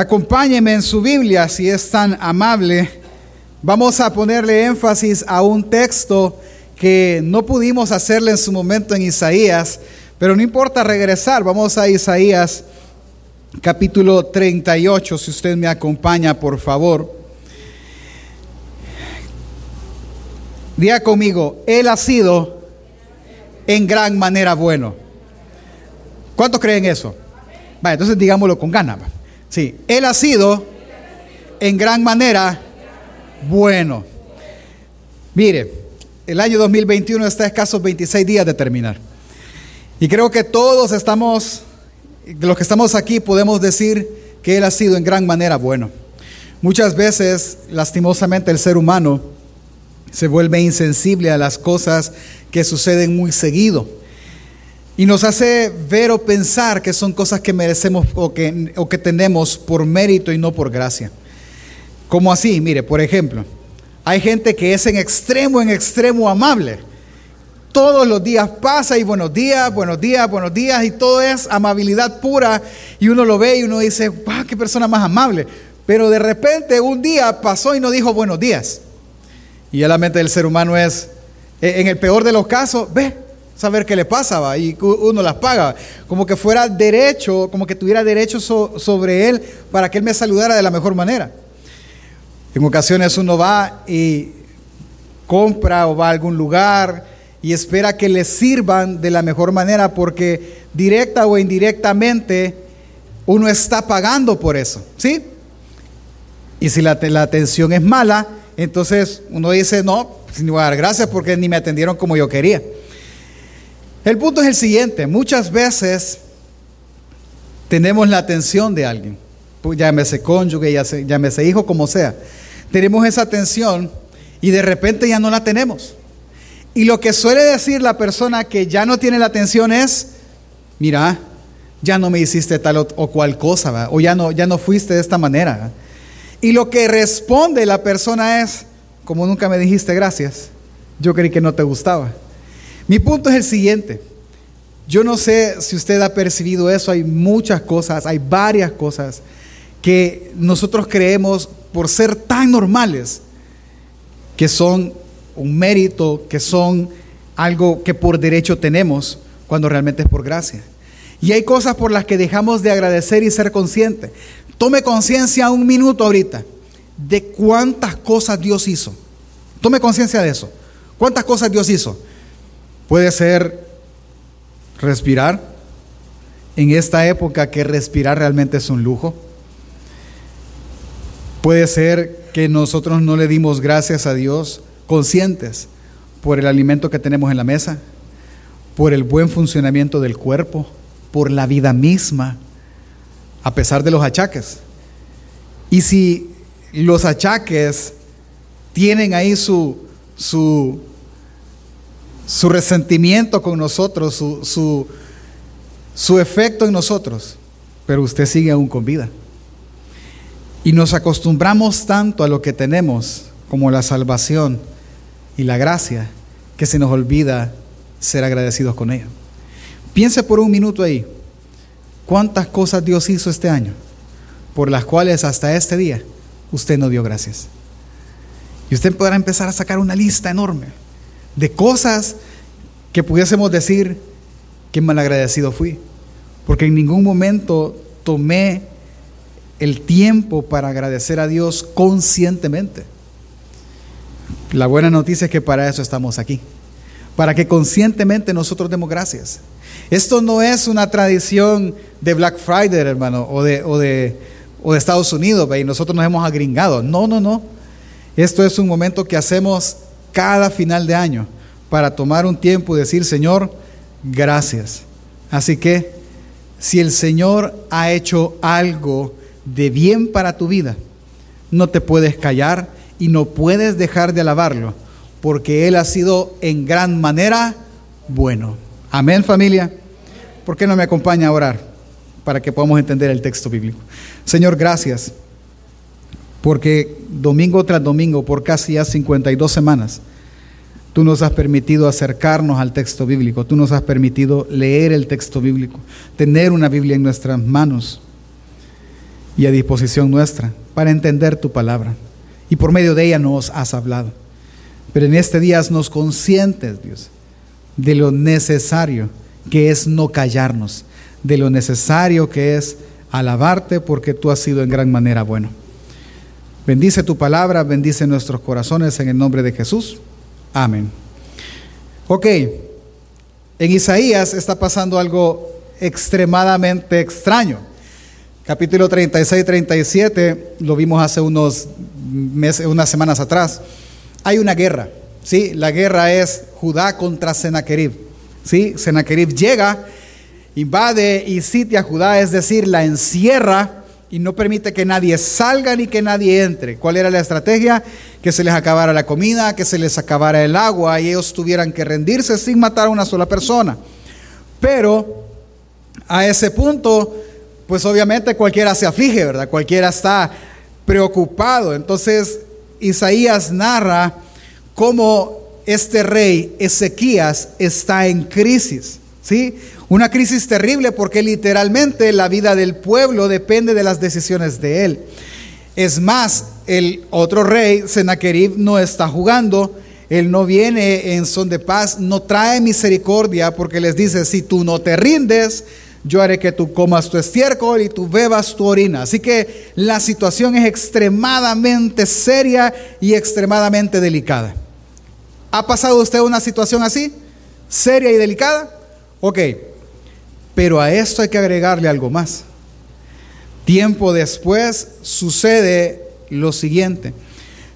Acompáñeme en su Biblia si es tan amable. Vamos a ponerle énfasis a un texto que no pudimos hacerle en su momento en Isaías, pero no importa regresar. Vamos a Isaías capítulo 38, si usted me acompaña, por favor. Diga conmigo, Él ha sido en gran manera bueno. ¿Cuántos creen eso? Entonces digámoslo con ganas. Sí, Él ha sido en gran manera bueno. Mire, el año 2021 está a escasos 26 días de terminar. Y creo que todos estamos, los que estamos aquí, podemos decir que Él ha sido en gran manera bueno. Muchas veces, lastimosamente, el ser humano se vuelve insensible a las cosas que suceden muy seguido. Y nos hace ver o pensar que son cosas que merecemos o que, o que tenemos por mérito y no por gracia. Como así, mire, por ejemplo, hay gente que es en extremo, en extremo amable. Todos los días pasa y buenos días, buenos días, buenos días, y todo es amabilidad pura. Y uno lo ve y uno dice, wow, qué persona más amable. Pero de repente un día pasó y no dijo buenos días. Y ya la mente del ser humano es, e, en el peor de los casos, ve, saber qué le pasa, y uno las paga, como que fuera derecho, como que tuviera derecho sobre él para que él me saludara de la mejor manera. En ocasiones uno va y compra o va a algún lugar y espera que le sirvan de la mejor manera porque directa o indirectamente uno está pagando por eso, ¿sí? Y si la, atención es mala, entonces uno dice, no, sin pues, dar gracias porque ni me atendieron como yo quería. El punto es el siguiente, muchas veces tenemos la atención de alguien, pues, llámese cónyuge, llámese hijo, como sea. Tenemos esa atención y de repente ya no la tenemos. Y lo que suele decir la persona que ya no tiene la atención es, mira, ya no me hiciste tal o, cual cosa, o ya no, ya no fuiste de esta manera. Y lo que responde la persona es, como nunca me dijiste gracias, yo creí que no te gustaba. Mi punto es el siguiente. Yo no sé si usted ha percibido eso, hay muchas cosas, hay varias cosas que nosotros creemos por ser tan normales que son un mérito, que son algo que por derecho tenemos, cuando realmente es por gracia. Y hay cosas por las que dejamos de agradecer y ser conscientes. Tome conciencia un minuto ahorita de cuántas cosas Dios hizo. Tome conciencia de eso. ¿Cuántas cosas Dios hizo? Puede ser respirar. En esta época que respirar realmente es un lujo. Puede ser que nosotros no le dimos gracias a Dios conscientes por el alimento que tenemos en la mesa, por el buen funcionamiento del cuerpo, por la vida misma a pesar de los achaques. Y si los achaques tienen ahí su, su, su resentimiento con nosotros, su, su, su efecto en nosotros, pero usted sigue aún con vida. Y nos acostumbramos tanto a lo que tenemos, como la salvación y la gracia, que se nos olvida ser agradecidos con ella. Piense por un minuto ahí cuántas cosas Dios hizo este año, por las cuales hasta este día usted no dio gracias. Y usted podrá empezar a sacar una lista enorme de cosas que pudiésemos decir que malagradecido fui, porque en ningún momento tomé el tiempo para agradecer a Dios conscientemente. La buena noticia es que para eso estamos aquí, para que conscientemente nosotros demos gracias. Esto no es una tradición de Black Friday, hermano, o de, o de, o de Estados Unidos, y nosotros nos hemos agringado. No, no, no. Esto es un momento que hacemos cada final de año para tomar un tiempo y decir, Señor, gracias. Así que, si el Señor ha hecho algo de bien para tu vida, no te puedes callar y no puedes dejar de alabarlo, porque Él ha sido en gran manera bueno. Amén familia. ¿Por qué no me acompaña a orar para que podamos entender el texto bíblico? Señor, gracias, porque domingo tras domingo, por casi ya 52 semanas, tú nos has permitido acercarnos al texto bíblico, tú nos has permitido leer el texto bíblico, tener una Biblia en nuestras manos. y a disposición nuestra para entender tu palabra. Y por medio de ella nos has hablado. Pero en este día nos conscientes, Dios, de lo necesario que es no callarnos, de lo necesario que es alabarte porque tú has sido en gran manera bueno. Bendice tu palabra, bendice nuestros corazones en el nombre de Jesús. Amén. Ok, en Isaías está pasando algo extremadamente extraño. Capítulo 36, 37, lo vimos hace unos meses, unas semanas atrás. Hay una guerra, ¿sí? La guerra es Judá contra Sennacherib, ¿sí? Sennacherib llega invade y sitia Judá, es decir, la encierra y no permite que nadie salga ni que nadie entre. ¿Cuál era la estrategia? Que se les acabara la comida, que se les acabara el agua y ellos tuvieran que rendirse sin matar a una sola persona. Pero a ese punto, pues obviamente cualquiera se aflige, ¿verdad? Cualquiera está preocupado. Entonces Isaías narra cómo este rey Ezequías está en crisis. ¿Sí? Una crisis terrible porque literalmente la vida del pueblo depende de las decisiones de él. Es más, el otro rey, Sennacherib, no está jugando. Él no viene en son de paz, no trae misericordia porque les dice, si tú no te rindes, yo haré que tú comas tu estiércol y tú bebas tu orina. Así que la situación es extremadamente seria y extremadamente delicada. ¿Ha pasado usted una situación así? ¿Seria y delicada? Ok, pero a esto hay que agregarle algo más. Tiempo después sucede lo siguiente.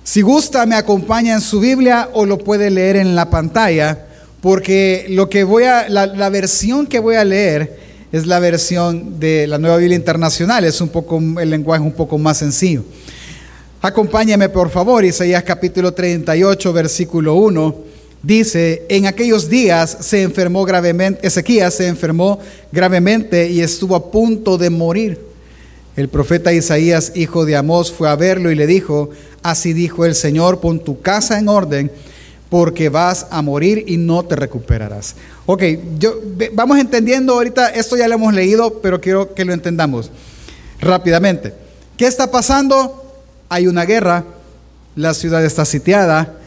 Si gusta, me acompaña en su Biblia o lo puede leer en la pantalla, porque lo que voy a, la, versión que voy a leer es la versión de la Nueva Biblia Internacional. Es un poco, el lenguaje un poco más sencillo. Acompáñame, por favor, Isaías capítulo 38, versículo 1 dice, en aquellos días se enfermó gravemente, Ezequías se enfermó gravemente y estuvo a punto de morir. El profeta Isaías, hijo de Amós, fue a verlo y le dijo, así dijo el Señor, pon tu casa en orden porque vas a morir y no te recuperarás. Ok, yo, vamos entendiendo ahorita, esto ya lo hemos leído, pero quiero que lo entendamos rápidamente. ¿Qué está pasando? Hay una guerra, la ciudad está sitiada,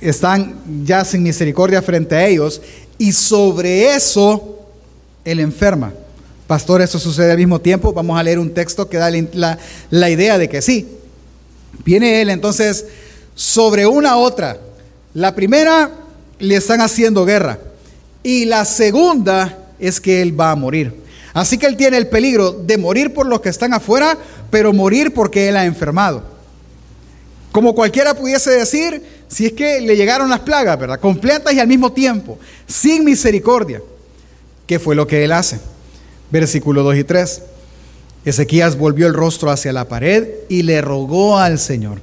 están ya sin misericordia frente a ellos y sobre eso él enferma. Pastor, eso sucede al mismo tiempo. Vamos a leer un texto que da la, la idea de que sí. Viene él entonces sobre una otra. La primera le están haciendo guerra y la segunda es que él va a morir. Así que él tiene el peligro de morir por los que están afuera, pero morir porque él ha enfermado. Como cualquiera pudiese decir, si es que le llegaron las plagas, ¿verdad? Completas y al mismo tiempo, sin misericordia. ¿Qué fue lo que él hace? Versículo 2 y 3. Ezequías volvió el rostro hacia la pared y le rogó al Señor.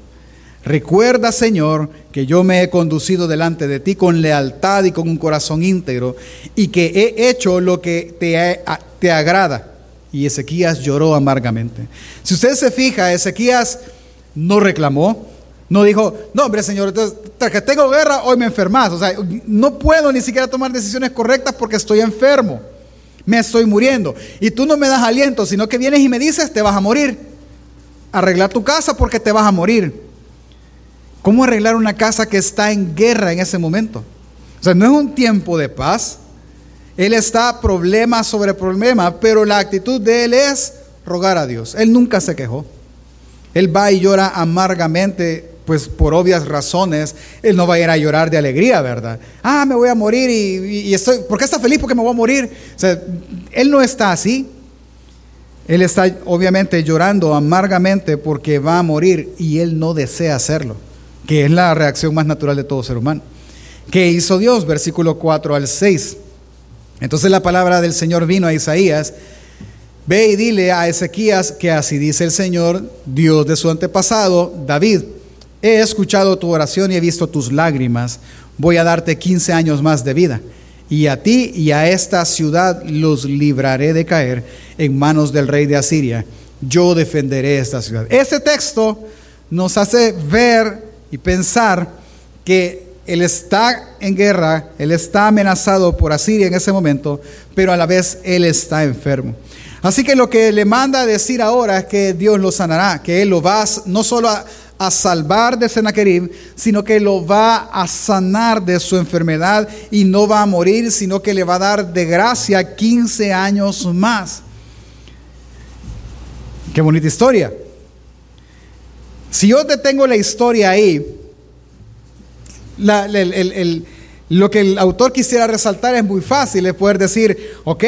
Recuerda, Señor, que yo me he conducido delante de ti con lealtad y con un corazón íntegro y que he hecho lo que te, te agrada. Y Ezequías lloró amargamente. Si usted se fija, Ezequías no reclamó, no dijo, no, hombre, Señor, entonces, que tengo guerra, hoy me enfermas. O sea, no puedo ni siquiera tomar decisiones correctas porque estoy enfermo. Me estoy muriendo. Y tú no me das aliento, sino que vienes y me dices, te vas a morir. Arregla tu casa porque te vas a morir. ¿Cómo arreglar una casa que está en guerra en ese momento? O sea, no es un tiempo de paz. Él está problema sobre problema, pero la actitud de él es rogar a Dios. Él nunca se quejó. Él va y llora amargamente pues por obvias razones, él no va a ir a llorar de alegría, ¿verdad? Ah, me voy a morir y, estoy, ¿por qué está feliz? Porque me voy a morir. O sea, él no está así. Él está obviamente llorando amargamente porque va a morir y él no desea hacerlo, que es la reacción más natural de todo ser humano. ¿Qué hizo Dios? Versículo 4 al 6. Entonces la palabra del Señor vino a Isaías. Ve y dile a Ezequías que así dice el Señor, Dios de su antepasado, David He escuchado tu oración y he visto tus lágrimas. Voy a darte 15 años más de vida. Y a ti y a esta ciudad los libraré de caer en manos del rey de Asiria. Yo defenderé esta ciudad. Este texto nos hace ver y pensar que él está en guerra, él está amenazado por Asiria en ese momento, pero a la vez él está enfermo. Así que lo que le manda a decir ahora es que Dios lo sanará, que Él lo va no solo a, a salvar de Sennacherib, sino que lo va a sanar de su enfermedad y no va a morir, sino que le va a dar de gracia 15 años más. Qué bonita historia. Si yo detengo la historia ahí, lo que el autor quisiera resaltar es muy fácil, es poder decir, ok,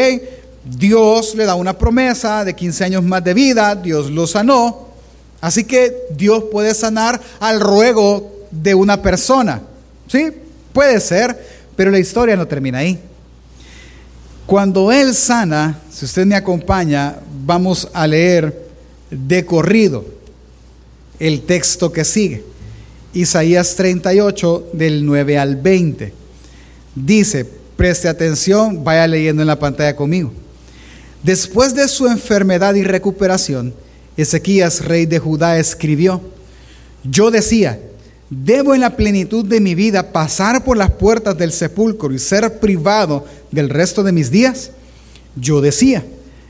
Dios le da una promesa de 15 años más de vida, Dios lo sanó, Así que Dios puede sanar al ruego de una persona. ¿Sí? Puede ser, pero la historia no termina ahí. Cuando Él sana, si usted me acompaña, vamos a leer de corrido el texto que sigue. Isaías 38 del 9 al 20. Dice, preste atención, vaya leyendo en la pantalla conmigo. Después de su enfermedad y recuperación, Ezequías, rey de Judá, escribió, yo decía, debo en la plenitud de mi vida pasar por las puertas del sepulcro y ser privado del resto de mis días. Yo decía,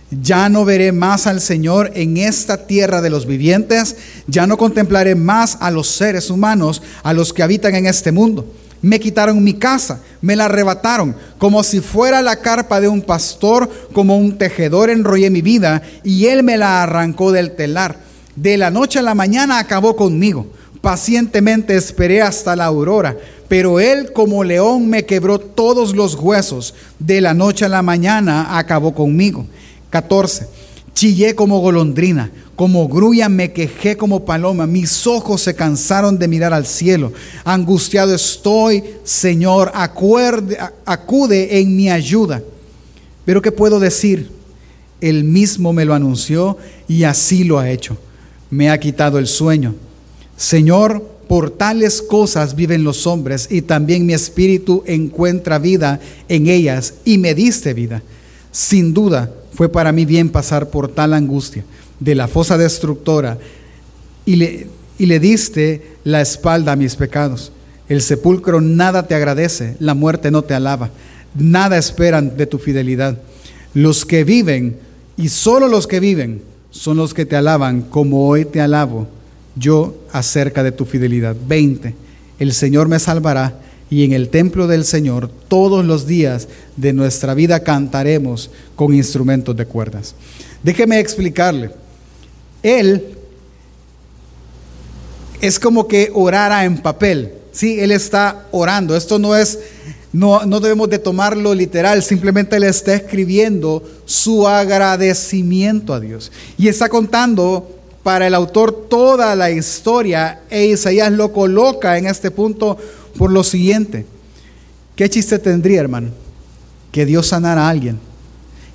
ya no veré más al Señor en esta tierra de los vivientes, ya no contemplaré más a los seres humanos, a los que habitan en este mundo. Me quitaron mi casa, me la arrebataron, como si fuera la carpa de un pastor, como un tejedor enrollé mi vida y él me la arrancó del telar. De la noche a la mañana acabó conmigo. Pacientemente esperé hasta la aurora, pero él como león me quebró todos los huesos. De la noche a la mañana acabó conmigo. 14. Chillé como golondrina como grulla me quejé como paloma, mis ojos se cansaron de mirar al cielo. Angustiado estoy, Señor, acude en mi ayuda. Pero ¿qué puedo decir? Él mismo me lo anunció y así lo ha hecho. Me ha quitado el sueño. Señor, por tales cosas viven los hombres y también mi espíritu encuentra vida en ellas y me diste vida. Sin duda fue para mí bien pasar por tal angustia de la fosa destructora y le, y le diste la espalda a mis pecados. El sepulcro nada te agradece, la muerte no te alaba, nada esperan de tu fidelidad. Los que viven, y solo los que viven, son los que te alaban, como hoy te alabo yo acerca de tu fidelidad. 20. El Señor me salvará y en el templo del Señor todos los días de nuestra vida cantaremos con instrumentos de cuerdas. Déjeme explicarle. Él es como que orara en papel. Sí, él está orando. Esto no es, no, no debemos de tomarlo literal. Simplemente él está escribiendo su agradecimiento a Dios. Y está contando para el autor toda la historia. E Isaías lo coloca en este punto por lo siguiente. ¿Qué chiste tendría, hermano? Que Dios sanara a alguien.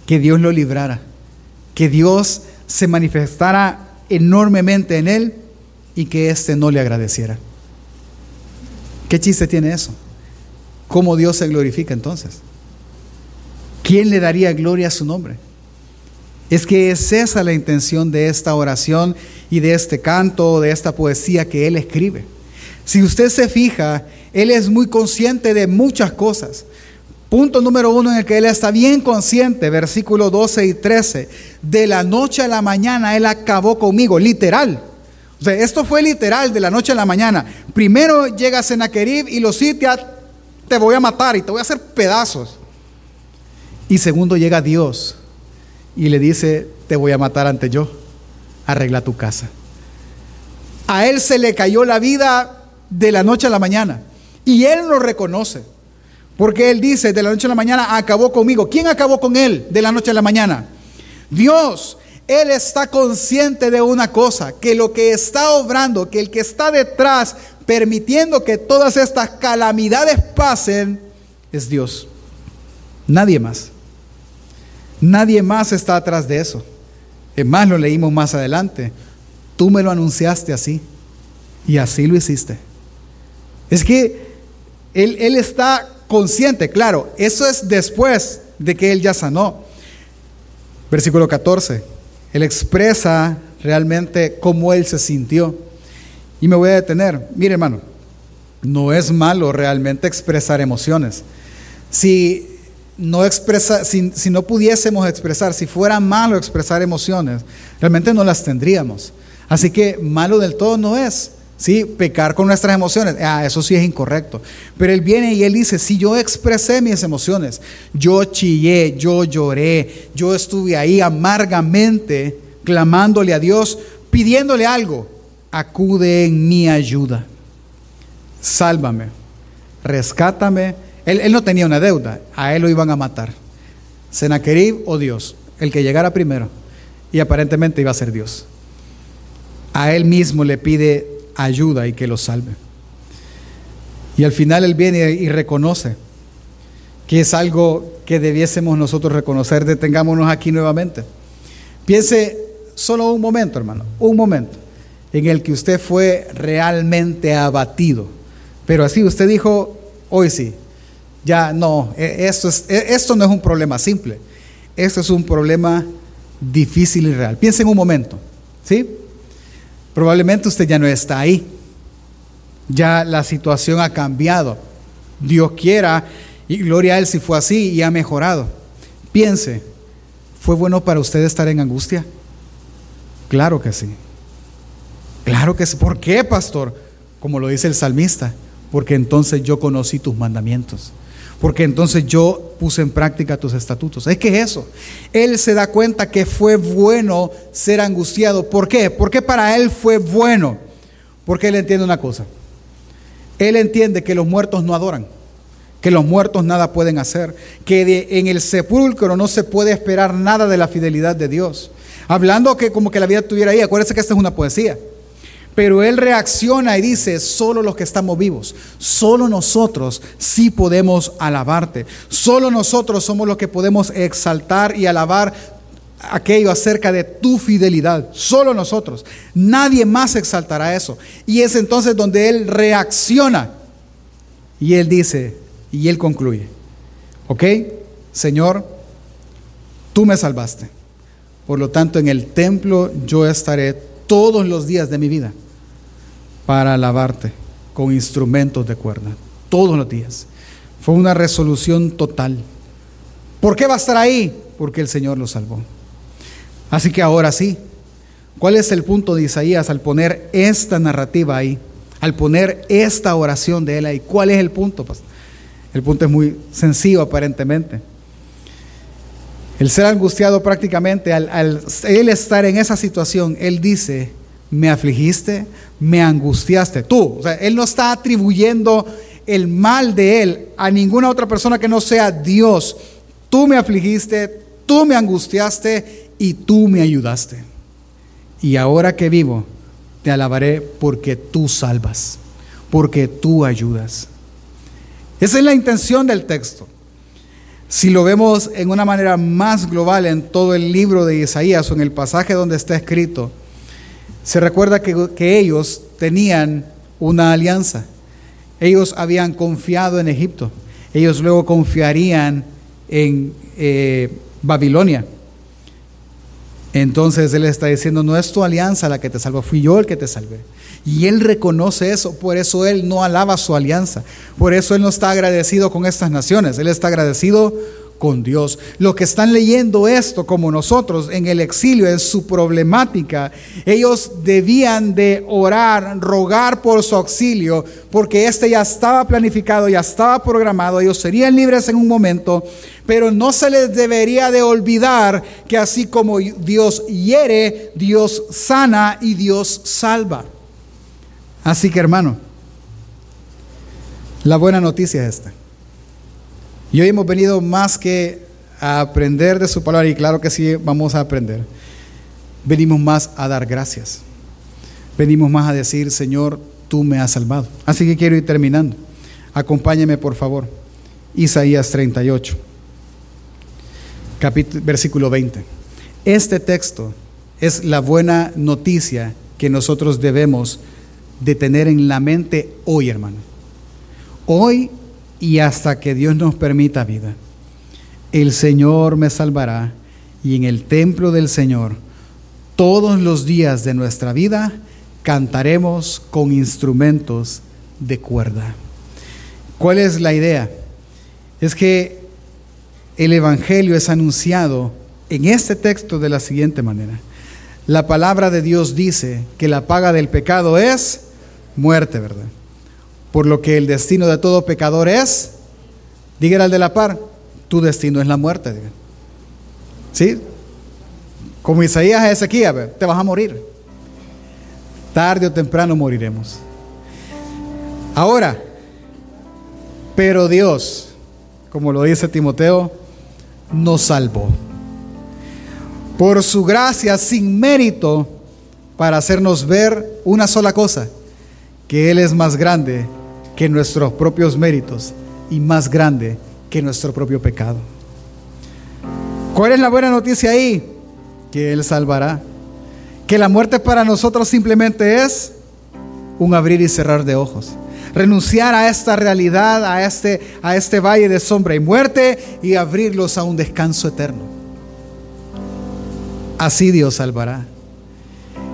Que Dios lo librara. Que Dios se manifestara enormemente en él y que éste no le agradeciera. ¿Qué chiste tiene eso? ¿Cómo Dios se glorifica entonces? ¿Quién le daría gloria a su nombre? Es que es esa la intención de esta oración y de este canto, de esta poesía que él escribe. Si usted se fija, él es muy consciente de muchas cosas. Punto número uno en el que él está bien consciente, versículo 12 y 13. De la noche a la mañana él acabó conmigo, literal. O sea, esto fue literal, de la noche a la mañana. Primero llega Sennacherib y lo sitia, te voy a matar y te voy a hacer pedazos. Y segundo llega Dios y le dice, te voy a matar ante yo, arregla tu casa. A él se le cayó la vida de la noche a la mañana y él lo reconoce. Porque Él dice, de la noche a la mañana acabó conmigo. ¿Quién acabó con Él de la noche a la mañana? Dios. Él está consciente de una cosa, que lo que está obrando, que el que está detrás, permitiendo que todas estas calamidades pasen, es Dios. Nadie más. Nadie más está atrás de eso. Es más, lo leímos más adelante. Tú me lo anunciaste así. Y así lo hiciste. Es que Él, él está consciente, claro, eso es después de que él ya sanó. Versículo 14, él expresa realmente cómo él se sintió. Y me voy a detener. Mire hermano, no es malo realmente expresar emociones. Si, no expresa, si, si, no pudiésemos expresar, si fuera malo expresar emociones, realmente no las tendríamos. Así que malo del todo no es. ¿Sí? Pecar con nuestras emociones, ah, eso sí es incorrecto. Pero él viene y él dice, si yo expresé mis emociones, yo chillé, yo lloré, yo estuve ahí amargamente clamándole a Dios, pidiéndole algo, acude en mi ayuda. Sálvame, rescátame. Él, él no tenía una deuda, a él lo iban a matar. Senaquerib o Dios, el que llegara primero. Y aparentemente iba a ser Dios. A él mismo le pide ayuda y que lo salve. Y al final Él viene y reconoce que es algo que debiésemos nosotros reconocer. Detengámonos aquí nuevamente. Piense solo un momento, hermano, un momento en el que usted fue realmente abatido. Pero así usted dijo, hoy sí, ya no, e, esto, es, e, esto no es un problema simple, esto es un problema difícil y real. Piense en un momento, ¿sí? Probablemente usted ya no está ahí. Ya la situación ha cambiado. Dios quiera y gloria a Él si fue así y ha mejorado. Piense, ¿fue bueno para usted estar en angustia? Claro que sí. Claro que sí. ¿Por qué, pastor? Como lo dice el salmista, porque entonces yo conocí tus mandamientos porque entonces yo puse en práctica tus estatutos. Es que eso, él se da cuenta que fue bueno ser angustiado. ¿Por qué? Porque para él fue bueno. Porque él entiende una cosa. Él entiende que los muertos no adoran, que los muertos nada pueden hacer, que en el sepulcro no se puede esperar nada de la fidelidad de Dios. Hablando que como que la vida estuviera ahí, acuérdense que esta es una poesía. Pero él reacciona y dice, solo los que estamos vivos, solo nosotros sí podemos alabarte, solo nosotros somos los que podemos exaltar y alabar aquello acerca de tu fidelidad, solo nosotros, nadie más exaltará eso. Y es entonces donde él reacciona y él dice, y él concluye, ¿ok? Señor, tú me salvaste, por lo tanto en el templo yo estaré todos los días de mi vida para alabarte con instrumentos de cuerda, todos los días. Fue una resolución total. ¿Por qué va a estar ahí? Porque el Señor lo salvó. Así que ahora sí, ¿cuál es el punto de Isaías al poner esta narrativa ahí? Al poner esta oración de él ahí. ¿Cuál es el punto? El punto es muy sencillo aparentemente. El ser angustiado prácticamente, al, estar en esa situación, él dice, me afligiste, me angustiaste. Tú, o sea, Él no está atribuyendo el mal de Él a ninguna otra persona que no sea Dios. Tú me afligiste, tú me angustiaste y tú me ayudaste. Y ahora que vivo, te alabaré porque tú salvas, porque tú ayudas. Esa es la intención del texto. Si lo vemos en una manera más global en todo el libro de Isaías o en el pasaje donde está escrito, se recuerda que, ellos tenían una alianza. Ellos habían confiado en Egipto. Ellos luego confiarían en eh, Babilonia. Entonces Él está diciendo, no es tu alianza la que te salvó, fui yo el que te salvé. Y Él reconoce eso, por eso Él no alaba su alianza, por eso Él no está agradecido con estas naciones, Él está agradecido con Dios. Los que están leyendo esto como nosotros en el exilio en su problemática, ellos debían de orar, rogar por su auxilio, porque este ya estaba planificado, ya estaba programado, ellos serían libres en un momento, pero no se les debería de olvidar que así como Dios hiere, Dios sana y Dios salva. Así que hermano, la buena noticia es esta. Y hoy hemos venido más que a aprender de su palabra, y claro que sí, vamos a aprender. Venimos más a dar gracias. Venimos más a decir, Señor, tú me has salvado. Así que quiero ir terminando. Acompáñeme, por favor. Isaías 38, capítulo, versículo 20. Este texto es la buena noticia que nosotros debemos de tener en la mente hoy, hermano. Hoy y hasta que Dios nos permita vida. El Señor me salvará y en el templo del Señor todos los días de nuestra vida cantaremos con instrumentos de cuerda. ¿Cuál es la idea? Es que el Evangelio es anunciado en este texto de la siguiente manera. La palabra de Dios dice que la paga del pecado es muerte, ¿verdad? Por lo que el destino de todo pecador es, dígale al de la par, tu destino es la muerte. ¿Sí? Como Isaías a Ezequiel, te vas a morir. Tarde o temprano moriremos. Ahora, pero Dios, como lo dice Timoteo, nos salvó. Por su gracia sin mérito para hacernos ver una sola cosa, que Él es más grande que nuestros propios méritos y más grande que nuestro propio pecado. ¿Cuál es la buena noticia ahí? Que Él salvará. Que la muerte para nosotros simplemente es un abrir y cerrar de ojos renunciar a esta realidad, a este, a este valle de sombra y muerte y abrirlos a un descanso eterno. Así Dios salvará.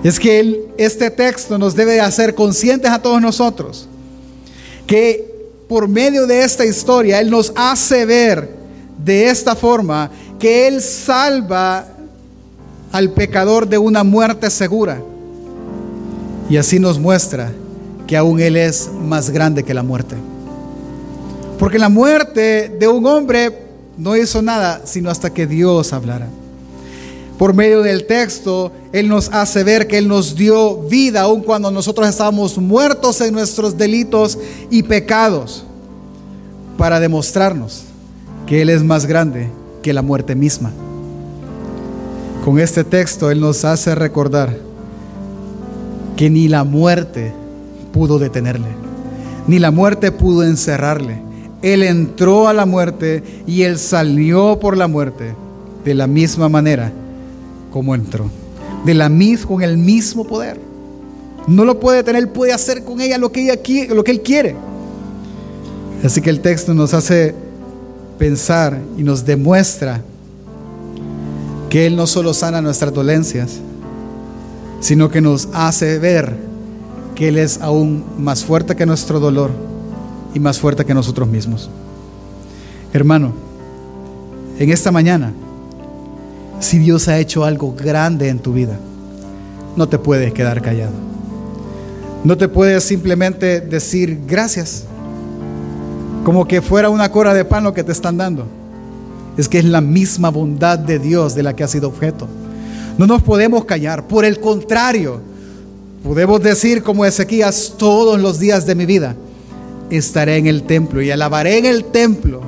Es que este texto nos debe hacer conscientes a todos nosotros que por medio de esta historia Él nos hace ver de esta forma que Él salva al pecador de una muerte segura. Y así nos muestra que aún Él es más grande que la muerte. Porque la muerte de un hombre no hizo nada, sino hasta que Dios hablara. Por medio del texto, Él nos hace ver que Él nos dio vida aun cuando nosotros estábamos muertos en nuestros delitos y pecados, para demostrarnos que Él es más grande que la muerte misma. Con este texto Él nos hace recordar que ni la muerte pudo detenerle, ni la muerte pudo encerrarle. Él entró a la muerte y él salió por la muerte de la misma manera como entró, de la con el mismo poder. No lo puede tener, puede hacer con ella lo que, ella lo que él quiere. Así que el texto nos hace pensar y nos demuestra que Él no solo sana nuestras dolencias, sino que nos hace ver que Él es aún más fuerte que nuestro dolor y más fuerte que nosotros mismos. Hermano, en esta mañana, si Dios ha hecho algo grande en tu vida, no te puedes quedar callado. No te puedes simplemente decir gracias, como que fuera una cora de pan lo que te están dando. Es que es la misma bondad de Dios de la que ha sido objeto. No nos podemos callar, por el contrario, Podemos decir como Ezequías, todos los días de mi vida estaré en el templo y alabaré en el templo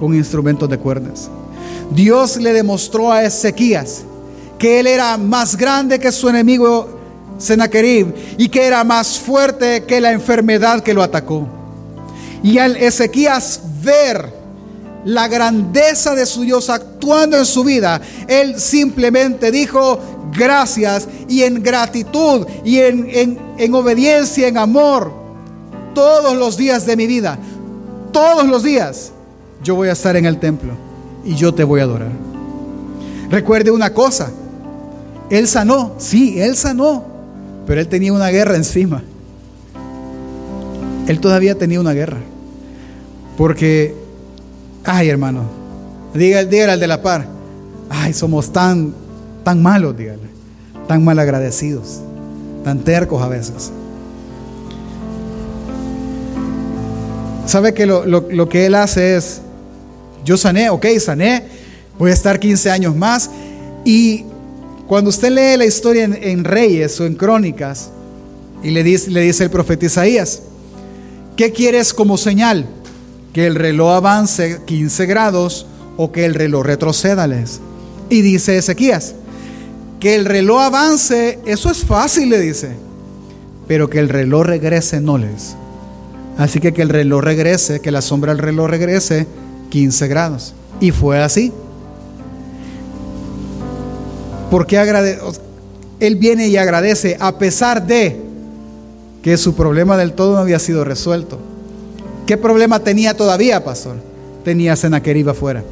con instrumentos de cuerdas. Dios le demostró a Ezequías que él era más grande que su enemigo Sennacherib y que era más fuerte que la enfermedad que lo atacó. Y al Ezequías ver la grandeza de su Dios actuando en su vida, él simplemente dijo, gracias y en gratitud y en, en, obediencia, en amor, todos los días de mi vida, todos los días, yo voy a estar en el templo y yo te voy a adorar. Recuerde una cosa, Él sanó, sí, Él sanó, pero Él tenía una guerra encima. Él todavía tenía una guerra. Porque, ay hermano, dígale, dígale al de la par, ay, somos tan tan malos, dígale, tan mal agradecidos, tan tercos a veces. ¿Sabe que lo, que él hace es, yo sané, ok, sané, voy a estar 15 años más y cuando usted lee la historia en, Reyes o en Crónicas y le dice, le dice el profeta Isaías, ¿qué quieres como señal? Que el reloj avance 15 grados o que el reloj retroceda. Y dice Ezequías, que el reloj avance, eso es fácil, le dice. Pero que el reloj regrese, no les. Así que que el reloj regrese, que la sombra del reloj regrese 15 grados. Y fue así. Porque él viene y agradece a pesar de que su problema del todo no había sido resuelto. ¿Qué problema tenía todavía, pastor? Tenía Senaqueriba afuera.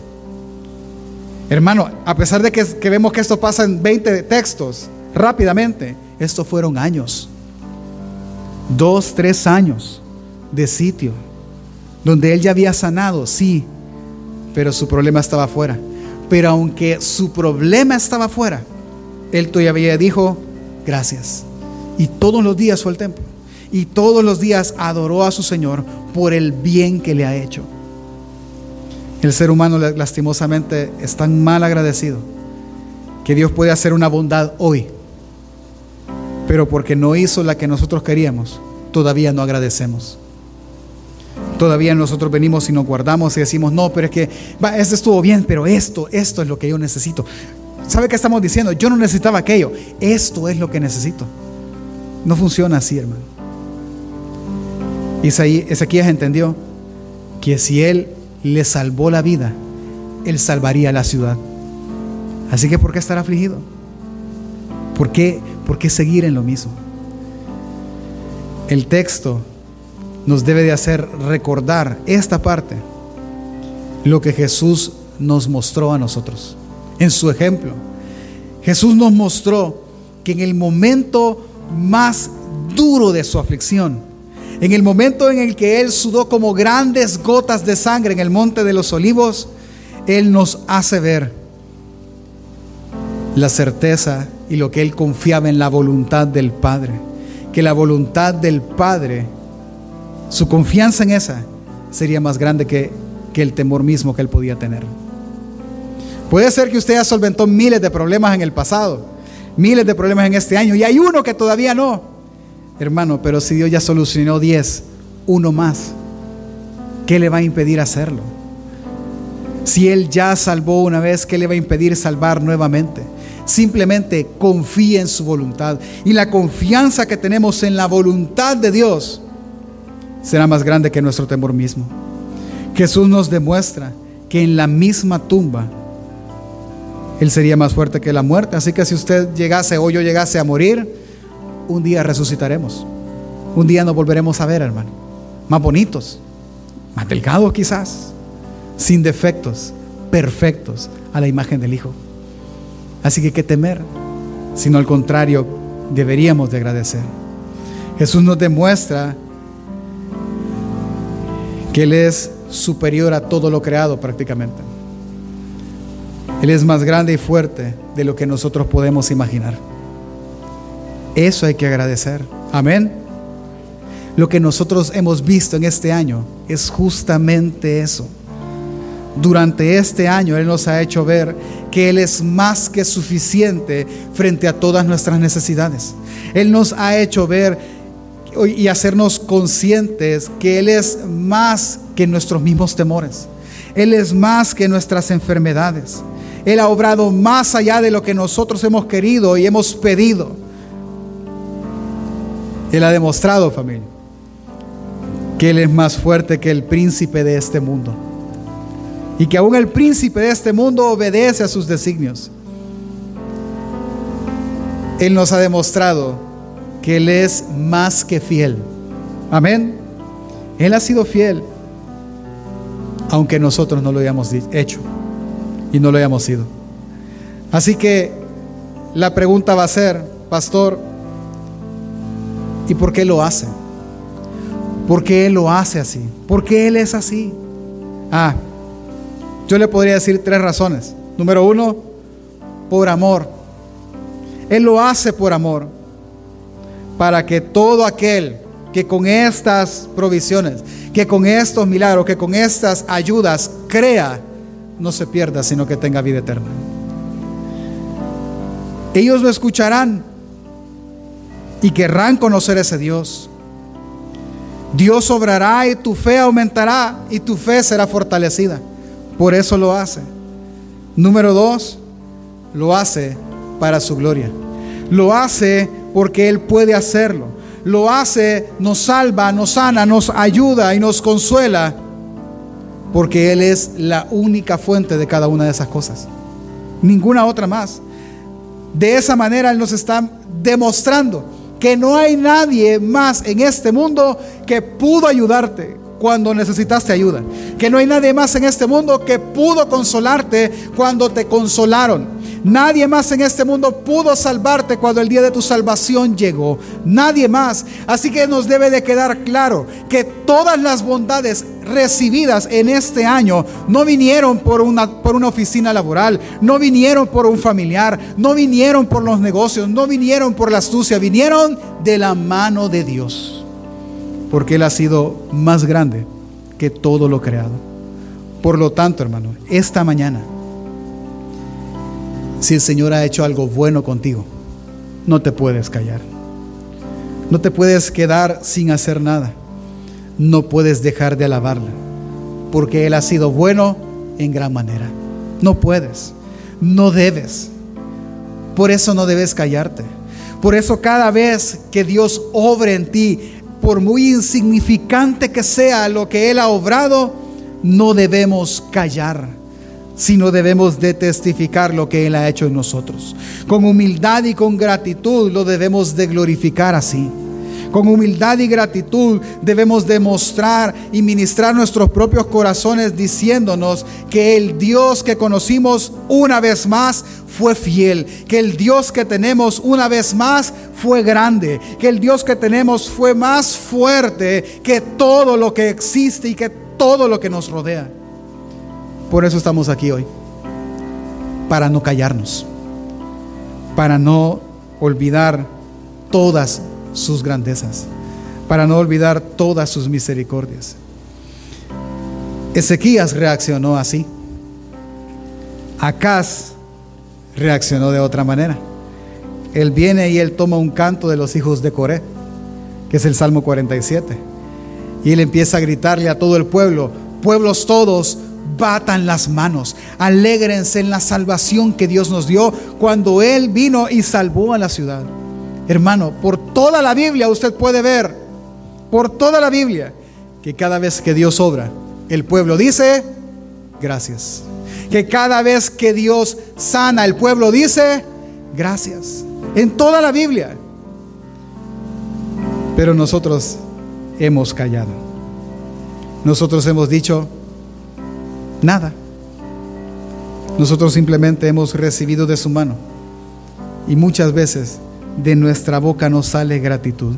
Hermano, a pesar de que, vemos que esto pasa en 20 textos, rápidamente, estos fueron años. Dos, tres años de sitio, donde él ya había sanado, sí, pero su problema estaba afuera. Pero aunque su problema estaba afuera, él todavía dijo, gracias. Y todos los días fue al templo. Y todos los días adoró a su Señor por el bien que le ha hecho. El ser humano lastimosamente es tan mal agradecido que Dios puede hacer una bondad hoy, pero porque no hizo la que nosotros queríamos, todavía no agradecemos. Todavía nosotros venimos y nos guardamos y decimos, no, pero es que, va, esto estuvo bien, pero esto, esto es lo que yo necesito. ¿Sabe qué estamos diciendo? Yo no necesitaba aquello, esto es lo que necesito. No funciona así, hermano. Ezequías entendió que si él le salvó la vida, él salvaría la ciudad. Así que ¿por qué estar afligido? ¿Por qué, ¿Por qué seguir en lo mismo? El texto nos debe de hacer recordar esta parte, lo que Jesús nos mostró a nosotros, en su ejemplo. Jesús nos mostró que en el momento más duro de su aflicción, en el momento en el que Él sudó como grandes gotas de sangre en el monte de los olivos, Él nos hace ver la certeza y lo que Él confiaba en la voluntad del Padre. Que la voluntad del Padre, su confianza en esa, sería más grande que, que el temor mismo que Él podía tener. Puede ser que usted ya solventó miles de problemas en el pasado, miles de problemas en este año, y hay uno que todavía no. Hermano, pero si Dios ya solucionó 10, uno más, ¿qué le va a impedir hacerlo? Si Él ya salvó una vez, ¿qué le va a impedir salvar nuevamente? Simplemente confíe en su voluntad. Y la confianza que tenemos en la voluntad de Dios será más grande que nuestro temor mismo. Jesús nos demuestra que en la misma tumba Él sería más fuerte que la muerte. Así que si usted llegase o yo llegase a morir, un día resucitaremos. Un día nos volveremos a ver, hermano. Más bonitos, más delgados quizás, sin defectos, perfectos a la imagen del Hijo. Así que qué temer, sino al contrario, deberíamos de agradecer. Jesús nos demuestra que Él es superior a todo lo creado prácticamente. Él es más grande y fuerte de lo que nosotros podemos imaginar. Eso hay que agradecer. Amén. Lo que nosotros hemos visto en este año es justamente eso. Durante este año Él nos ha hecho ver que Él es más que suficiente frente a todas nuestras necesidades. Él nos ha hecho ver y hacernos conscientes que Él es más que nuestros mismos temores. Él es más que nuestras enfermedades. Él ha obrado más allá de lo que nosotros hemos querido y hemos pedido. Él ha demostrado, familia, que Él es más fuerte que el príncipe de este mundo. Y que aún el príncipe de este mundo obedece a sus designios. Él nos ha demostrado que Él es más que fiel. Amén. Él ha sido fiel, aunque nosotros no lo hayamos hecho y no lo hayamos sido. Así que la pregunta va a ser, pastor, ¿Y por qué lo hace? ¿Por qué Él lo hace así? ¿Por qué Él es así? Ah, yo le podría decir tres razones. Número uno, por amor. Él lo hace por amor. Para que todo aquel que con estas provisiones, que con estos milagros, que con estas ayudas crea, no se pierda, sino que tenga vida eterna. Ellos lo escucharán y querrán conocer ese Dios. Dios obrará y tu fe aumentará y tu fe será fortalecida. Por eso lo hace. Número dos, lo hace para su gloria. Lo hace porque Él puede hacerlo. Lo hace, nos salva, nos sana, nos ayuda y nos consuela. Porque Él es la única fuente de cada una de esas cosas. Ninguna otra más. De esa manera Él nos está demostrando que no hay nadie más en este mundo que pudo ayudarte cuando necesitaste ayuda. Que no hay nadie más en este mundo que pudo consolarte cuando te consolaron. Nadie más en este mundo pudo salvarte cuando el día de tu salvación llegó. Nadie más. Así que nos debe de quedar claro que todas las bondades recibidas en este año no vinieron por una, por una oficina laboral, no vinieron por un familiar, no vinieron por los negocios, no vinieron por la astucia, vinieron de la mano de Dios. Porque Él ha sido más grande que todo lo creado. Por lo tanto, hermano, esta mañana, si el Señor ha hecho algo bueno contigo, no te puedes callar. No te puedes quedar sin hacer nada no puedes dejar de alabarla, porque Él ha sido bueno en gran manera. No puedes, no debes. Por eso no debes callarte. Por eso cada vez que Dios obre en ti, por muy insignificante que sea lo que Él ha obrado, no debemos callar, sino debemos de testificar lo que Él ha hecho en nosotros. Con humildad y con gratitud lo debemos de glorificar así. Con humildad y gratitud debemos demostrar y ministrar nuestros propios corazones diciéndonos que el Dios que conocimos una vez más fue fiel, que el Dios que tenemos una vez más fue grande, que el Dios que tenemos fue más fuerte que todo lo que existe y que todo lo que nos rodea. Por eso estamos aquí hoy, para no callarnos, para no olvidar todas sus grandezas, para no olvidar todas sus misericordias. Ezequías reaccionó así. Acaz reaccionó de otra manera. Él viene y él toma un canto de los hijos de Coré, que es el Salmo 47. Y él empieza a gritarle a todo el pueblo, pueblos todos, batan las manos, alégrense en la salvación que Dios nos dio cuando Él vino y salvó a la ciudad. Hermano, por toda la Biblia usted puede ver, por toda la Biblia, que cada vez que Dios obra, el pueblo dice, gracias. Que cada vez que Dios sana, el pueblo dice, gracias. En toda la Biblia. Pero nosotros hemos callado. Nosotros hemos dicho, nada. Nosotros simplemente hemos recibido de su mano. Y muchas veces de nuestra boca no sale gratitud.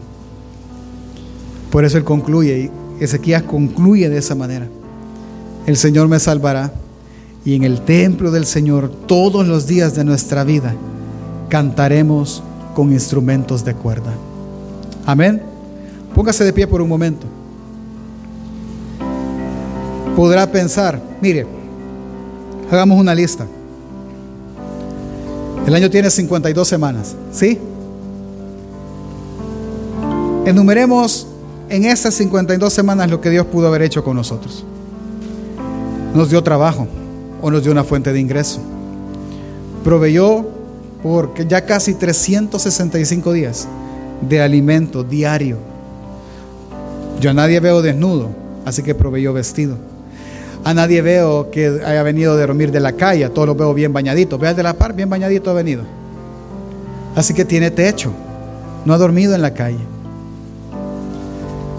Por eso él concluye, y Ezequías concluye de esa manera. El Señor me salvará y en el templo del Señor todos los días de nuestra vida cantaremos con instrumentos de cuerda. Amén. Póngase de pie por un momento. Podrá pensar, mire, hagamos una lista. El año tiene 52 semanas, ¿sí? Enumeremos en estas 52 semanas lo que Dios pudo haber hecho con nosotros. Nos dio trabajo o nos dio una fuente de ingreso. Proveyó por ya casi 365 días de alimento diario. Yo a nadie veo desnudo, así que proveyó vestido. A nadie veo que haya venido de dormir de la calle, a todos los veo bien bañaditos. Vea el de la par, bien bañadito ha venido. Así que tiene techo, no ha dormido en la calle.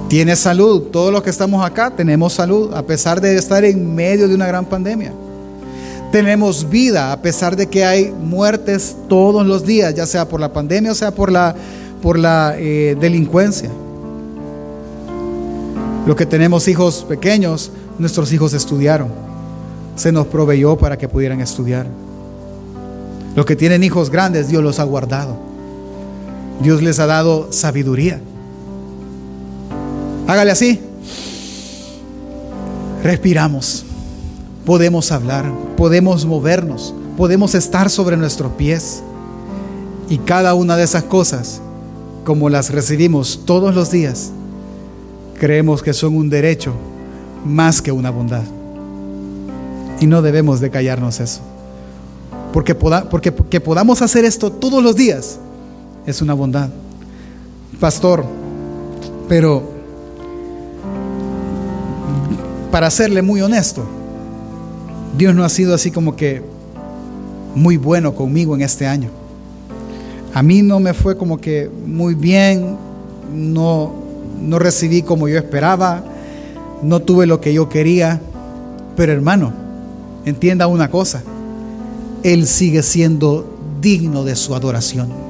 Tiene salud. Todos los que estamos acá tenemos salud, a pesar de estar en medio de una gran pandemia. Tenemos vida, a pesar de que hay muertes todos los días, ya sea por la pandemia o sea por la, por la eh, delincuencia. Los que tenemos hijos pequeños, nuestros hijos estudiaron. Se nos proveyó para que pudieran estudiar. Los que tienen hijos grandes, Dios los ha guardado. Dios les ha dado sabiduría. Hágale así. Respiramos. Podemos hablar, podemos movernos, podemos estar sobre nuestros pies. Y cada una de esas cosas, como las recibimos todos los días, creemos que son un derecho más que una bondad. Y no debemos de callarnos eso. Porque, porque que podamos hacer esto todos los días es una bondad. Pastor, pero para serle muy honesto, Dios no ha sido así como que muy bueno conmigo en este año. A mí no me fue como que muy bien, no, no recibí como yo esperaba, no tuve lo que yo quería. Pero hermano, entienda una cosa, Él sigue siendo digno de su adoración.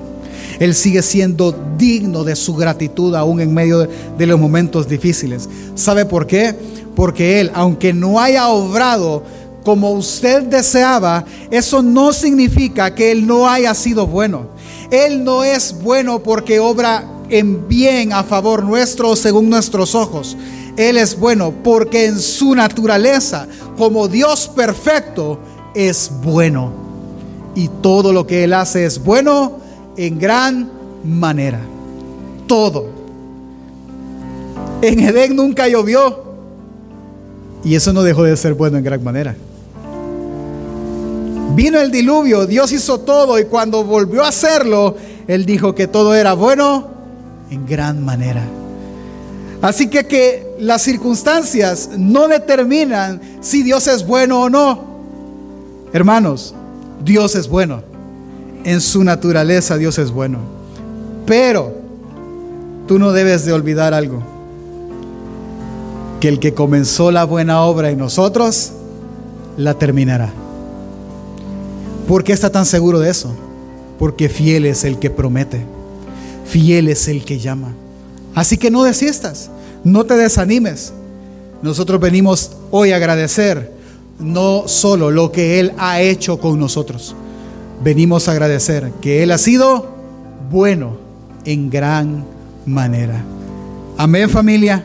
Él sigue siendo digno de su gratitud aún en medio de, los momentos difíciles. ¿Sabe por qué? Porque Él, aunque no haya obrado como usted deseaba, eso no significa que Él no haya sido bueno. Él no es bueno porque obra en bien a favor nuestro según nuestros ojos. Él es bueno porque en su naturaleza, como Dios perfecto, es bueno. Y todo lo que Él hace es bueno en gran manera. Todo. En Edén nunca llovió. Y eso no dejó de ser bueno en gran manera. Vino el diluvio, Dios hizo todo y cuando volvió a hacerlo, Él dijo que todo era bueno en gran manera. Así que que las circunstancias no determinan si Dios es bueno o no. Hermanos, Dios es bueno. En su naturaleza Dios es bueno. Pero tú no debes de olvidar algo. Que el que comenzó la buena obra en nosotros, la terminará. ¿Por qué está tan seguro de eso? Porque fiel es el que promete. Fiel es el que llama. Así que no desistas, no te desanimes. Nosotros venimos hoy a agradecer no solo lo que Él ha hecho con nosotros, venimos a agradecer que Él ha sido bueno en gran manera. Amén familia.